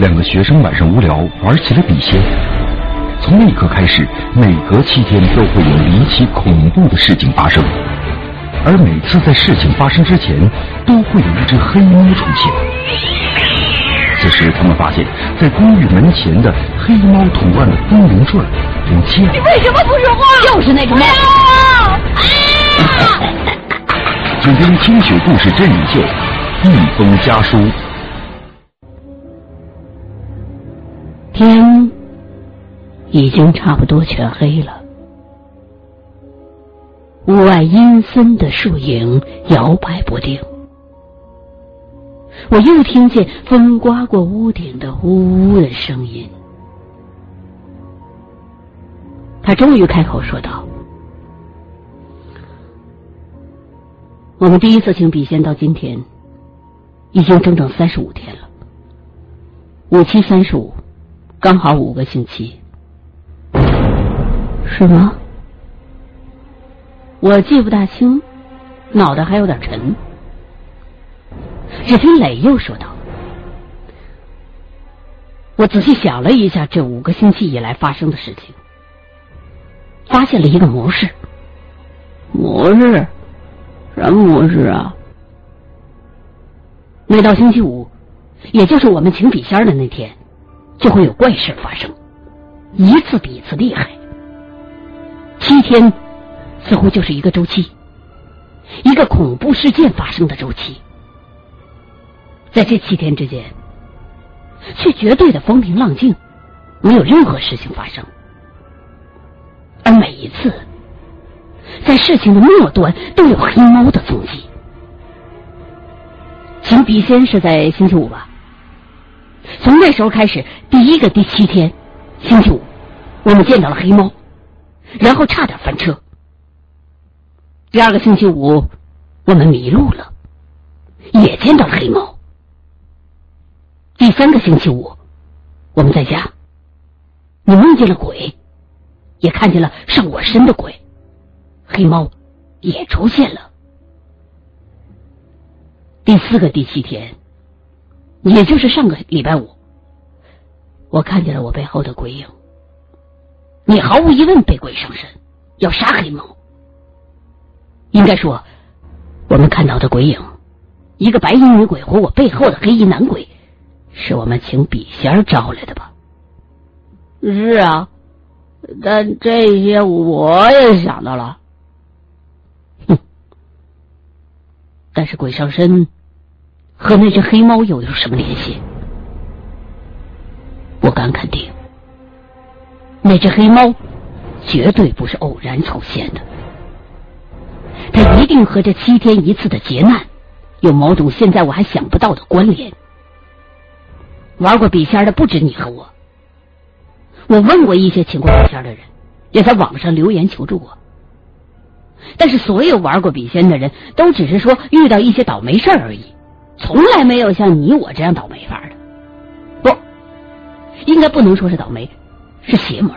两个学生晚上无聊玩起了笔仙。从那一刻开始，每隔七天都会有离奇恐怖的事情发生，而每次在事情发生之前，都会有一只黑猫出现。此时，他们发现，在公寓门前的黑猫图案的风铃坠不见了。你为什么不说话？就是那个猫。请听清雪故事真人秀《一封家书》。天已经差不多全黑了，屋外阴森的树影摇摆不定。我又听见风刮过屋顶的呜呜的声音。他终于开口说道：“我们第一次请笔仙到今天，已经整整三十五天了。五七三十五，刚好五个星期。是吗？我记不大清，脑袋还有点沉。”只听磊又说道：“我仔细想了一下这五个星期以来发生的事情，发现了一个模式。模式？什么模式啊？每到星期五，也就是我们请笔仙的那天，就会有怪事发生，一次比一次厉害。七天似乎就是一个周期，一个恐怖事件发生的周期。”在这七天之间，却绝对的风平浪静，没有任何事情发生。而每一次，在事情的末端，都有黑猫的踪迹。请笔仙是在星期五吧？从那时候开始，第一个第七天，星期五，我们见到了黑猫，然后差点翻车。第二个星期五，我们迷路了，也见到了黑猫。第三个星期五，我们在家，你梦见了鬼，也看见了上我身的鬼，黑猫也出现了。第四个第七天，也就是上个礼拜五，我看见了我背后的鬼影。你毫无疑问被鬼上身，要杀黑猫。应该说，我们看到的鬼影，一个白衣女鬼和我背后的黑衣男鬼。是我们请笔仙招来的吧？是啊，但这些我也想到了。哼，但是鬼上身和那只黑猫又有什么联系？我敢肯定，那只黑猫绝对不是偶然出现的，它一定和这七天一次的劫难有某种现在我还想不到的关联。玩过笔仙的不止你和我，我问过一些请过笔仙的人，也在网上留言求助过。但是所有玩过笔仙的人都只是说遇到一些倒霉事儿而已，从来没有像你我这样倒霉法的。不，应该不能说是倒霉，是邪门。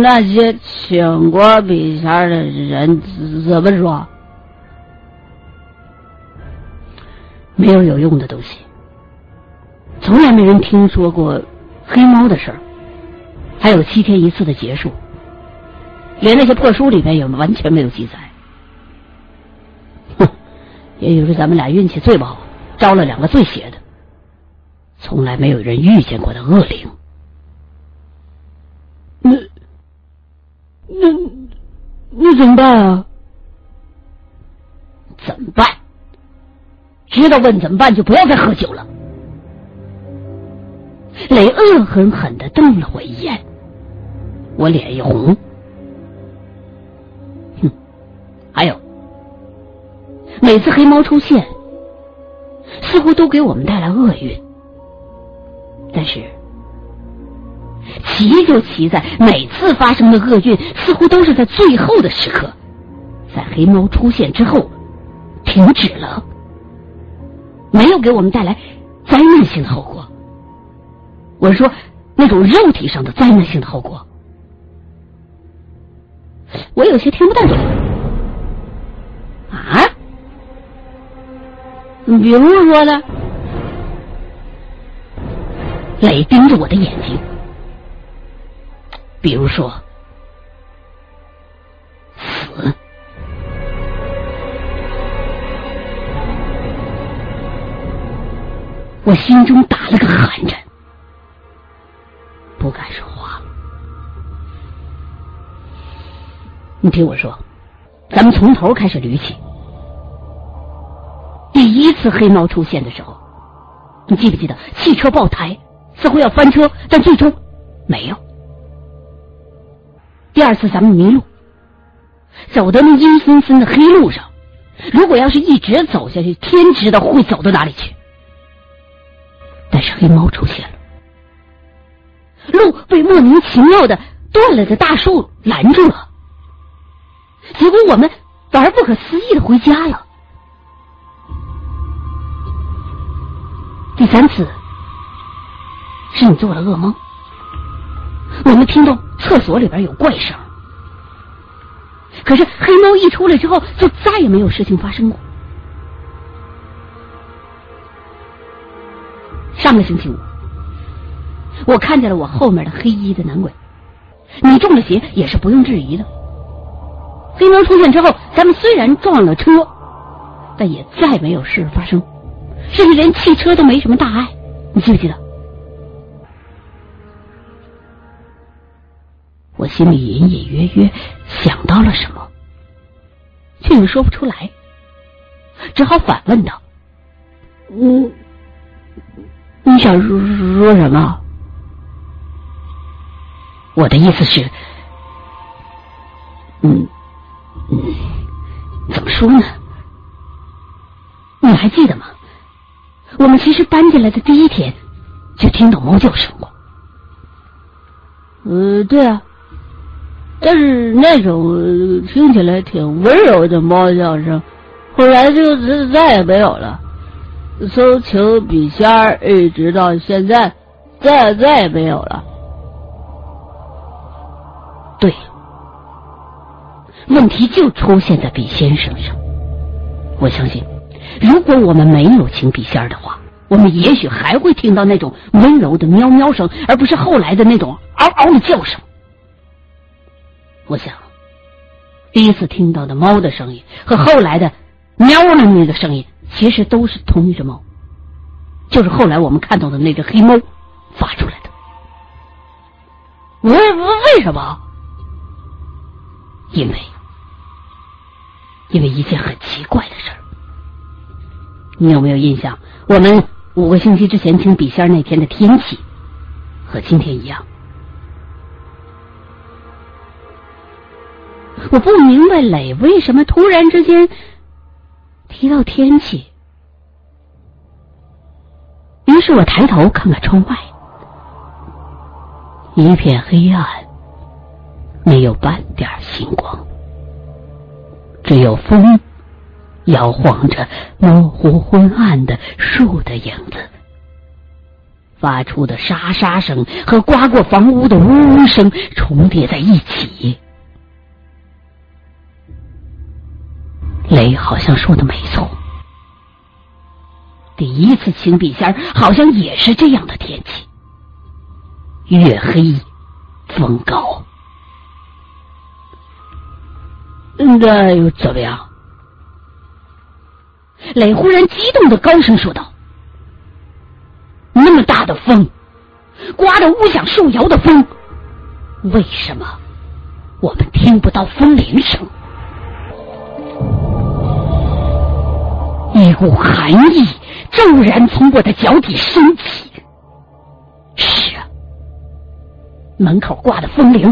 那些请过笔仙的人怎么说？没有有用的东西。从来没人听说过黑猫的事儿，还有七天一次的结束，连那些破书里面也完全没有记载。也许是咱们俩运气最不好，招了两个最邪的，从来没有人遇见过的恶灵。那那那怎么办啊？怎么办？知道问怎么办，就不要再喝酒了。雷恶狠狠的瞪了我一眼，我脸一红。哼，还有，每次黑猫出现，似乎都给我们带来厄运。但是，奇就奇在每次发生的厄运，似乎都是在最后的时刻，在黑猫出现之后停止了，没有给我们带来灾难性的后果。我是说，那种肉体上的灾难性的后果，我有些听不太懂。啊？你比如说呢？雷盯着我的眼睛，比如说死。我心中打了个寒颤，不敢说话。你听我说，咱们从头开始捋起。第一次黑猫出现的时候，你记不记得汽车爆胎，似乎要翻车，但最终没有。第二次咱们迷路，走的那阴森森的黑路上，如果要是一直走下去，天知道会走到哪里去。但是黑猫出现了，路被莫名其妙的断了的大树拦住了，结果我们反而不可思议的回家了。第三次是你做了噩梦，我们听到厕所里边有怪声，可是黑猫一出来之后，就再也没有事情发生过。上个星期五，我看见了我后面的黑衣的男鬼。你中了邪也是不用质疑的。黑猫出现之后，咱们虽然撞了车，但也再没有事发生，甚至连汽车都没什么大碍。你记不记得？我心里隐隐约约想到了什么，却又说不出来，只好反问道：“嗯。”你想说说什么？我的意思是，嗯嗯，怎么说呢？你还记得吗？我们其实搬进来的第一天就听到猫叫声过。呃，对啊，但是那种听起来挺温柔的猫叫声，后来就再也没有了。从请笔仙儿一直到现在，再再也没有了。对，问题就出现在笔仙身上。我相信，如果我们没有请笔仙儿的话，我们也许还会听到那种温柔的喵喵声，而不是后来的那种嗷嗷的叫声。我想，第一次听到的猫的声音和后来的喵的那个声音。其实都是同一只猫，就是后来我们看到的那只黑猫发出来的。为为什么？因为，因为一件很奇怪的事儿。你有没有印象？我们五个星期之前请笔仙那天的天气和今天一样。我不明白磊为什么突然之间。提到天气，于是我抬头看看窗外，一片黑暗，没有半点星光，只有风摇晃着模糊昏暗的树的影子，发出的沙沙声和刮过房屋的呜呜声重叠在一起。雷好像说的没错，第一次请笔仙好像也是这样的天气，月黑风高。那又怎么样？雷忽然激动的高声说道：“那么大的风，刮得屋响树摇的风，为什么我们听不到风铃声？”一股寒意骤然从我的脚底升起。是啊，门口挂的风铃